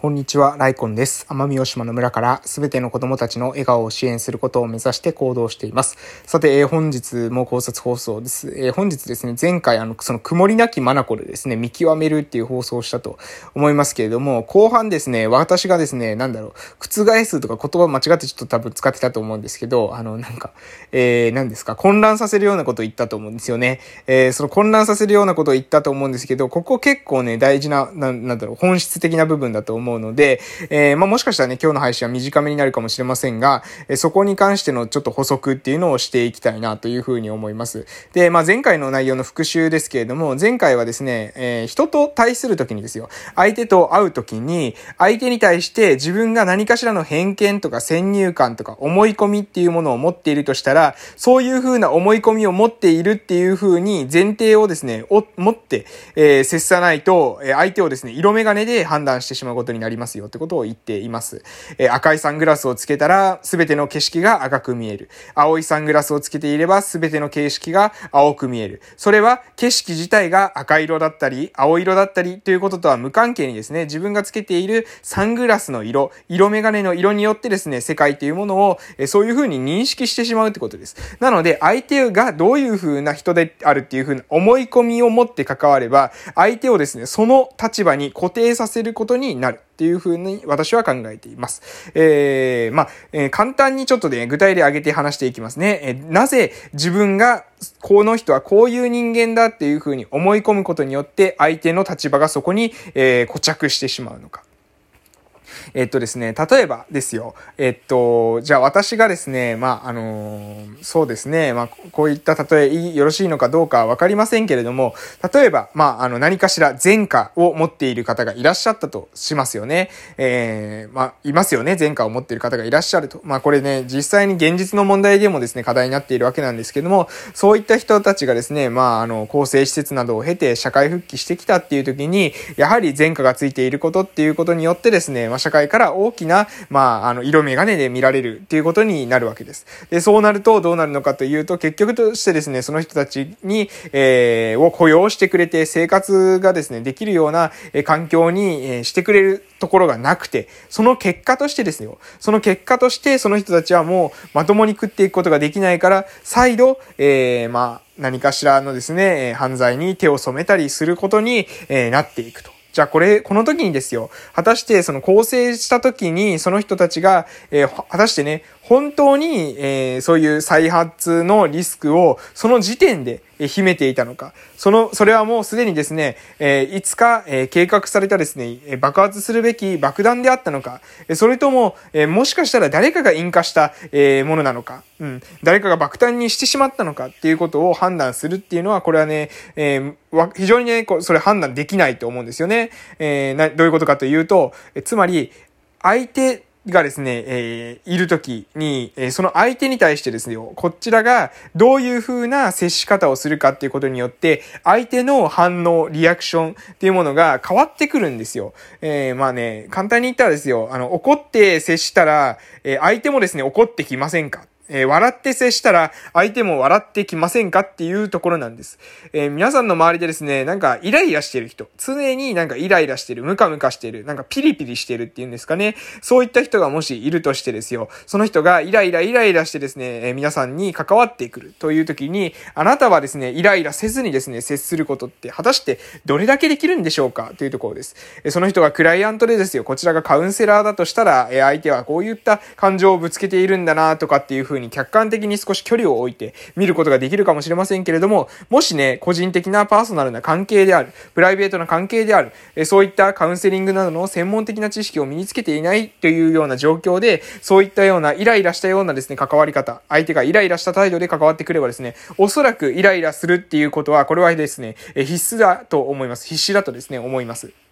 こんにちは、ライコンです。奄美大島の村からすべての子供たちの笑顔を支援することを目指して行動しています。さて、えー、本日も考察放送です。えー、本日ですね、前回あの、その曇りなき眼でですね、見極めるっていう放送をしたと思いますけれども、後半ですね、私がですね、なんだろう、覆すとか言葉間違ってちょっと多分使ってたと思うんですけど、あの、なんか、えー、何ですか、混乱させるようなことを言ったと思うんですよね。えー、その混乱させるようなことを言ったと思うんですけど、ここ結構ね、大事な、ななんだろう、本質的な部分だと思うので、えー、まあ、もしかしたらね、今日の配信は短めになるかもしれませんが、えそこに関してのちょっと補足っていうのをしていきたいなというふうに思います。で、まあ、前回の内容の復習ですけれども、前回はですね、えー、人と対するときにですよ、相手と会うときに、相手に対して自分が何かしらの偏見とか先入観とか思い込みっていうものを持っているとしたら、そういうふうな思い込みを持っているっていうふうに前提をですね、持って、えー、接さないと、相手をですね、色眼鏡で判断してしまうことにになりますよってことを言っています。え赤いサングラスをつけたら、すべての景色が赤く見える。青いサングラスをつけていれば、すべての景色が青く見える。それは、景色自体が赤色だったり、青色だったりということとは無関係にですね、自分がつけているサングラスの色、色眼鏡の色によってですね、世界というものを、えそういう風に認識してしまうってことです。なので、相手がどういう風な人であるっていう風な思い込みを持って関われば、相手をですね、その立場に固定させることになる。っていうふうに私は考えています。えー、まあ、えー、簡単にちょっとね、具体例挙げて話していきますね。えー、なぜ自分がこの人はこういう人間だっていうふうに思い込むことによって相手の立場がそこに、えー、固着してしまうのか。えっとですね、例えばですよ、えっと、じゃあ私がですね、まあ、あの、そうですね、まあ、こういった例えよろしいのかどうかわかりませんけれども、例えば、まあ、あの、何かしら前科を持っている方がいらっしゃったとしますよね。えー、まあ、いますよね、前科を持っている方がいらっしゃると。まあ、これね、実際に現実の問題でもですね、課題になっているわけなんですけども、そういった人たちがですね、まあ、あの、構成施設などを経て社会復帰してきたっていう時に、やはり前科がついていることっていうことによってですね、まあ、社会から大きな、まあ、あの、色眼鏡で見られるっていうことになるわけです。で、そうなるとどうなるのかというと、結局としてですね、その人たちに、えー、を雇用してくれて、生活がですね、できるような、え環境に、えしてくれるところがなくて、その結果としてですよ、その結果として、その人たちはもう、まともに食っていくことができないから、再度、えー、まあ、何かしらのですね、犯罪に手を染めたりすることに、えなっていくと。じゃあこれ、この時にですよ、果たしてその構成した時にその人たちが、えー、果たしてね、本当に、えー、そういう再発のリスクをその時点で秘めていたのか。その、それはもうすでにですね、えー、いつか、えー、計画されたですね、爆発するべき爆弾であったのか。それとも、えー、もしかしたら誰かが引火した、えー、ものなのか。うん。誰かが爆弾にしてしまったのかっていうことを判断するっていうのは、これはね、えー、非常にねこ、それ判断できないと思うんですよね。えー、な、どういうことかというと、えつまり、相手がですね、えー、いるときに、えー、その相手に対してですよ、こちらがどういう風な接し方をするかっていうことによって、相手の反応、リアクションっていうものが変わってくるんですよ。えー、まあね、簡単に言ったらですよ、あの、怒って接したら、え、相手もですね、怒ってきませんかえー、笑って接したら相手も笑ってきませんかっていうところなんです。えー、皆さんの周りでですね、なんかイライラしてる人、常になんかイライラしてる、ムカムカしてる、なんかピリピリしてるっていうんですかね。そういった人がもしいるとしてですよ、その人がイライライライラしてですね、えー、皆さんに関わってくるという時に、あなたはですね、イライラせずにですね、接することって果たしてどれだけできるんでしょうかというところです。えその人がクライアントでですよ、こちらがカウンセラーだとしたら、え相手はこういった感情をぶつけているんだなとかっていうふうに風に客観的に少し距離を置いて見ることができるかもしれませんけれども、もしね、個人的なパーソナルな関係である、プライベートな関係である、えそういったカウンセリングなどの専門的な知識を身につけていないというような状況で、そういったようなイライラしたようなですね、関わり方、相手がイライラした態度で関わってくればですね、おそらくイライラするっていうことは、これはですね、必須だと思います。必死だとですね、思います。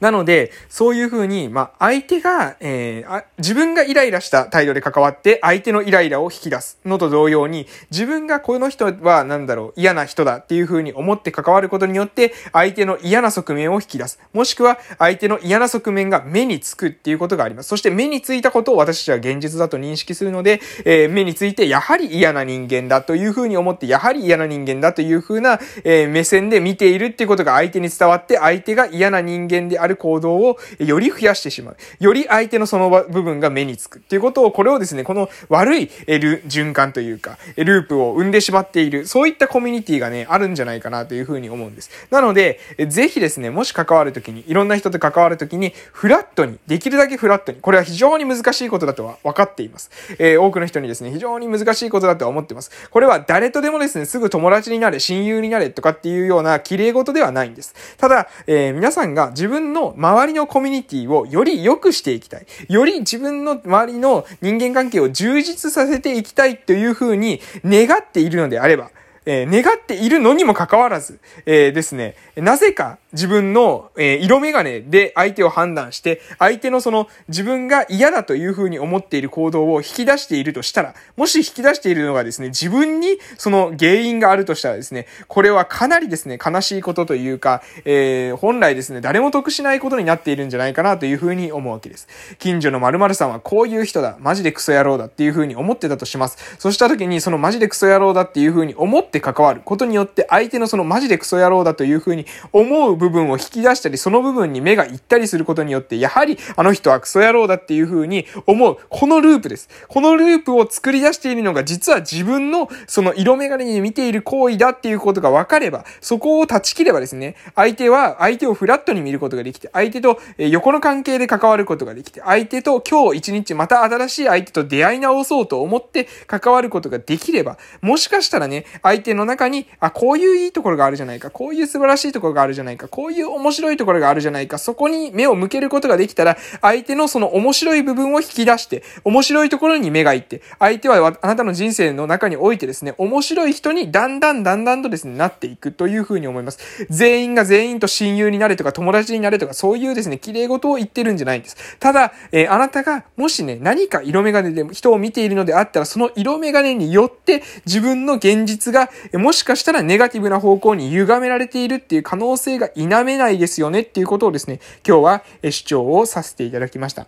なので、そういうふうに、まあ、相手が、えー、自分がイライラした態度で関わって、相手のイライラを引き出すのと同様に、自分がこの人は、なんだろう、嫌な人だっていうふうに思って関わることによって、相手の嫌な側面を引き出す。もしくは、相手の嫌な側面が目につくっていうことがあります。そして、目についたことを私たちは現実だと認識するので、えー、目について、やはり嫌な人間だというふうに思って、やはり嫌な人間だというふうな、えー、目線で見ているっていうことが相手に伝わって、相手が嫌な人間でである行動をより増やしてしまう。より相手のその部分が目につくっていうことを、これをですね、この悪い循環というか、ループを生んでしまっている、そういったコミュニティがね、あるんじゃないかなというふうに思うんです。なので、ぜひですね、もし関わるときに、いろんな人と関わるときに、フラットに、できるだけフラットに、これは非常に難しいことだとは分かっています。えー、多くの人にですね、非常に難しいことだとは思っています。これは誰とでもですね、すぐ友達になれ、親友になれとかっていうような綺麗事ではないんです。ただ、えー、皆さんが自分分の周りのコミュニティをより良くしていきたい。より自分の周りの人間関係を充実させていきたいというふうに願っているのであれば、えー、願っているのにもかかわらず、えー、ですね、なぜか自分の、えー、色眼鏡で相手を判断して、相手のその自分が嫌だというふうに思っている行動を引き出しているとしたら、もし引き出しているのがですね、自分にその原因があるとしたらですね、これはかなりですね、悲しいことというか、えー、本来ですね、誰も得しないことになっているんじゃないかなというふうに思うわけです。近所の〇〇さんはこういう人だ、マジでクソ野郎だっていうふうに思ってたとします。そうした時にそのマジでクソ野郎だっていうふうに思って関わることによって相手のそのマジでクソ野郎だというふうに思う部分部分を引き出したり、その部分に目が行ったりすることによって、やはりあの人はクソ野郎だっていう風に思う。このループです。このループを作り出しているのが実は自分のその色眼鏡に見ている行為だっていうことが分かれば、そこを断ち切ればですね、相手は相手をフラットに見ることができて、相手と横の関係で関わることができて、相手と今日一日また新しい相手と出会い直そうと思って関わることができれば、もしかしたらね、相手の中に、あ、こういういいところがあるじゃないか、こういう素晴らしいところがあるじゃないか、こういう面白いところがあるじゃないか、そこに目を向けることができたら、相手のその面白い部分を引き出して、面白いところに目がいって、相手はあなたの人生の中においてですね、面白い人にだんだんだんだんとですね、なっていくというふうに思います。全員が全員と親友になれとか友達になれとか、そういうですね、綺麗事を言ってるんじゃないんです。ただ、えー、あなたがもしね、何か色眼鏡で人を見ているのであったら、その色眼鏡によって自分の現実が、もしかしたらネガティブな方向に歪められているっていう可能性が否めないですよねっていうことをですね、今日は主張をさせていただきました。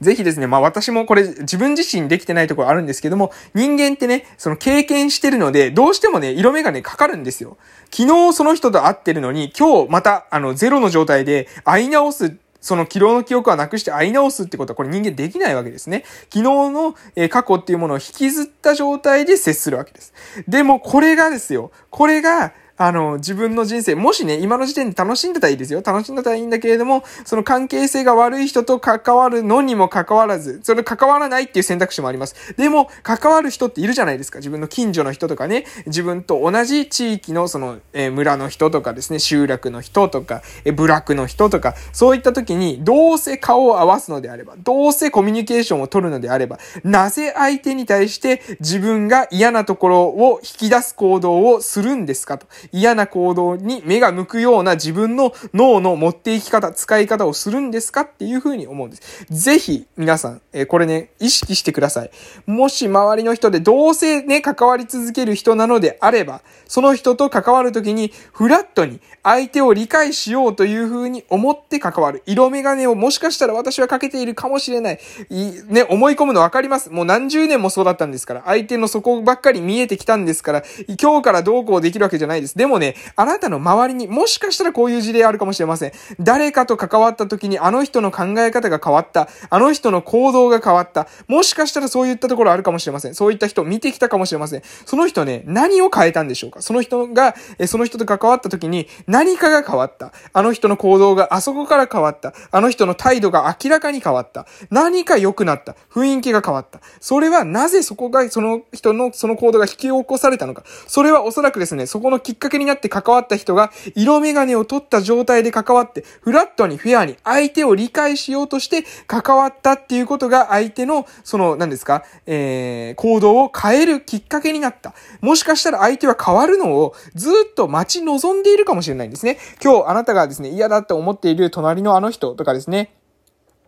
ぜひですね、まあ私もこれ自分自身できてないところあるんですけども、人間ってね、その経験してるので、どうしてもね、色目がね、かかるんですよ。昨日その人と会ってるのに、今日また、あの、ゼロの状態で会い直すその昨日の記憶はなくして会い直すってことはこれ人間できないわけですね。昨日の、え過去っていうものを引きずった状態で接するわけです。でもこれがですよ。これがあの、自分の人生、もしね、今の時点で楽しんでたらいいですよ。楽しんでたらいいんだけれども、その関係性が悪い人と関わるのにも関わらず、それ関わらないっていう選択肢もあります。でも、関わる人っているじゃないですか。自分の近所の人とかね、自分と同じ地域のその、えー、村の人とかですね、集落の人とか、えー、部落の人とか、そういった時に、どうせ顔を合わすのであれば、どうせコミュニケーションを取るのであれば、なぜ相手に対して自分が嫌なところを引き出す行動をするんですかと。嫌な行動に目が向くような自分の脳の持っていき方、使い方をするんですかっていうふうに思うんです。ぜひ、皆さん、えー、これね、意識してください。もし周りの人でどうせね、関わり続ける人なのであれば、その人と関わるときに、フラットに相手を理解しようというふうに思って関わる。色眼鏡をもしかしたら私はかけているかもしれない。いね、思い込むのわかります。もう何十年もそうだったんですから。相手の底ばっかり見えてきたんですから、今日からどうこうできるわけじゃないです。でもね、あなたの周りにもしかしたらこういう事例あるかもしれません。誰かと関わった時にあの人の考え方が変わった。あの人の行動が変わった。もしかしたらそういったところあるかもしれません。そういった人を見てきたかもしれません。その人ね、何を変えたんでしょうか？その人が、その人と関わった時に何かが変わった。あの人の行動があそこから変わった。あの人の態度が明らかに変わった。何か良くなった。雰囲気が変わった。それはなぜそこが、その人のその行動が引き起こされたのか。それはおそらくですね、そこのきっかけになって関わった人が、色眼鏡を取った状態で関わって、フラットにフェアに相手を理解しようとして関わったっていうことが相手の、その、何ですか、えー、行動を変えるきっかけになった。もしかしたら相手は変わるのをずっと待ち望んでいるかもしれないんですね。今日あなたがですね、嫌だって思っている隣のあの人とかですね、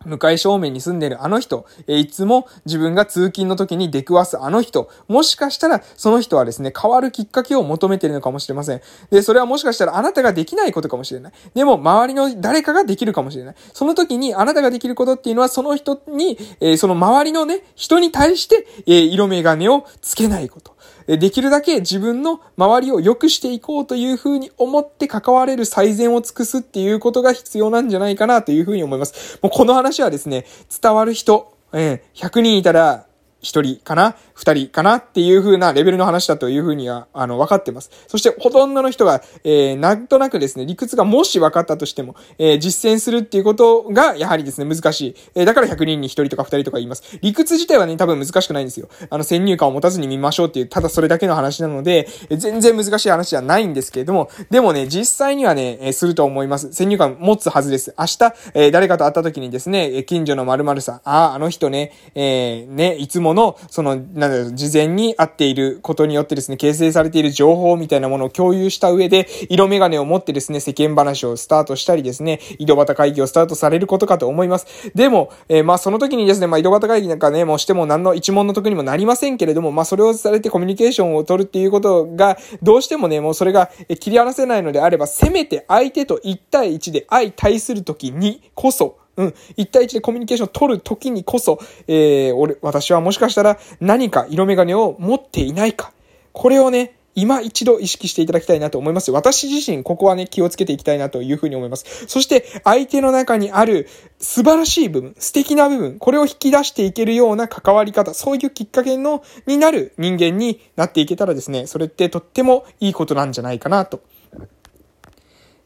向かい正面に住んでるあの人、えいつも自分が通勤の時に出くわすあの人、もしかしたらその人はですね、変わるきっかけを求めてるのかもしれません。で、それはもしかしたらあなたができないことかもしれない。でも、周りの誰かができるかもしれない。その時にあなたができることっていうのは、その人に、えー、その周りのね、人に対して、えー、色眼鏡をつけないこと。できるだけ自分の周りを良くしていこうというふうに思って関われる最善を尽くすっていうことが必要なんじゃないかなというふうに思います。もうこの話はですね、伝わる人、ええ、100人いたら一人かな？二人かな？っていう風なレベルの話だという風には、あの、分かってます。そして、ほとんどの人が、えー、なんとなくですね、理屈がもし分かったとしても、えー、実践するっていうことが、やはりですね、難しい。えー、だから100人に1人とか2人とか言います。理屈自体はね、多分難しくないんですよ。あの、先入観を持たずに見ましょうっていう、ただそれだけの話なので、え全然難しい話じゃないんですけれども、でもね、実際にはね、えすると思います。先入観持つはずです。明日、え誰かと会った時にですね、近所の〇〇さん、ああ、あの人ね、えーね、いつもの、その、なんだろう、事前に会っていることによってですね、形成されている情報みたいなものを共有した上で、色眼鏡を持ってですね、世間話をスタートしたりですね、井戸端会議をスタートされることかと思います。でも、えー、まあその時にですね、まあ井戸端会議なんかね、もうしても何の一問の得にもなりませんけれども、まあそれをされてコミュニケーションを取るっていうことが、どうしてもね、もうそれが切り離せないのであれば、せめて相手と1対1で相対する時にこそ、うん。一対一でコミュニケーションを取るときにこそ、えー、俺、私はもしかしたら何か色眼鏡を持っていないか。これをね、今一度意識していただきたいなと思います私自身、ここはね、気をつけていきたいなというふうに思います。そして、相手の中にある素晴らしい部分、素敵な部分、これを引き出していけるような関わり方、そういうきっかけの、になる人間になっていけたらですね、それってとってもいいことなんじゃないかなと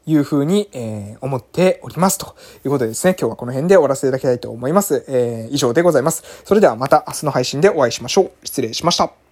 いうふうに、えー、思っております。ということでですね、今日はこの辺で終わらせていただきたいと思います。えー、以上でございます。それではまた明日の配信でお会いしましょう。失礼しました。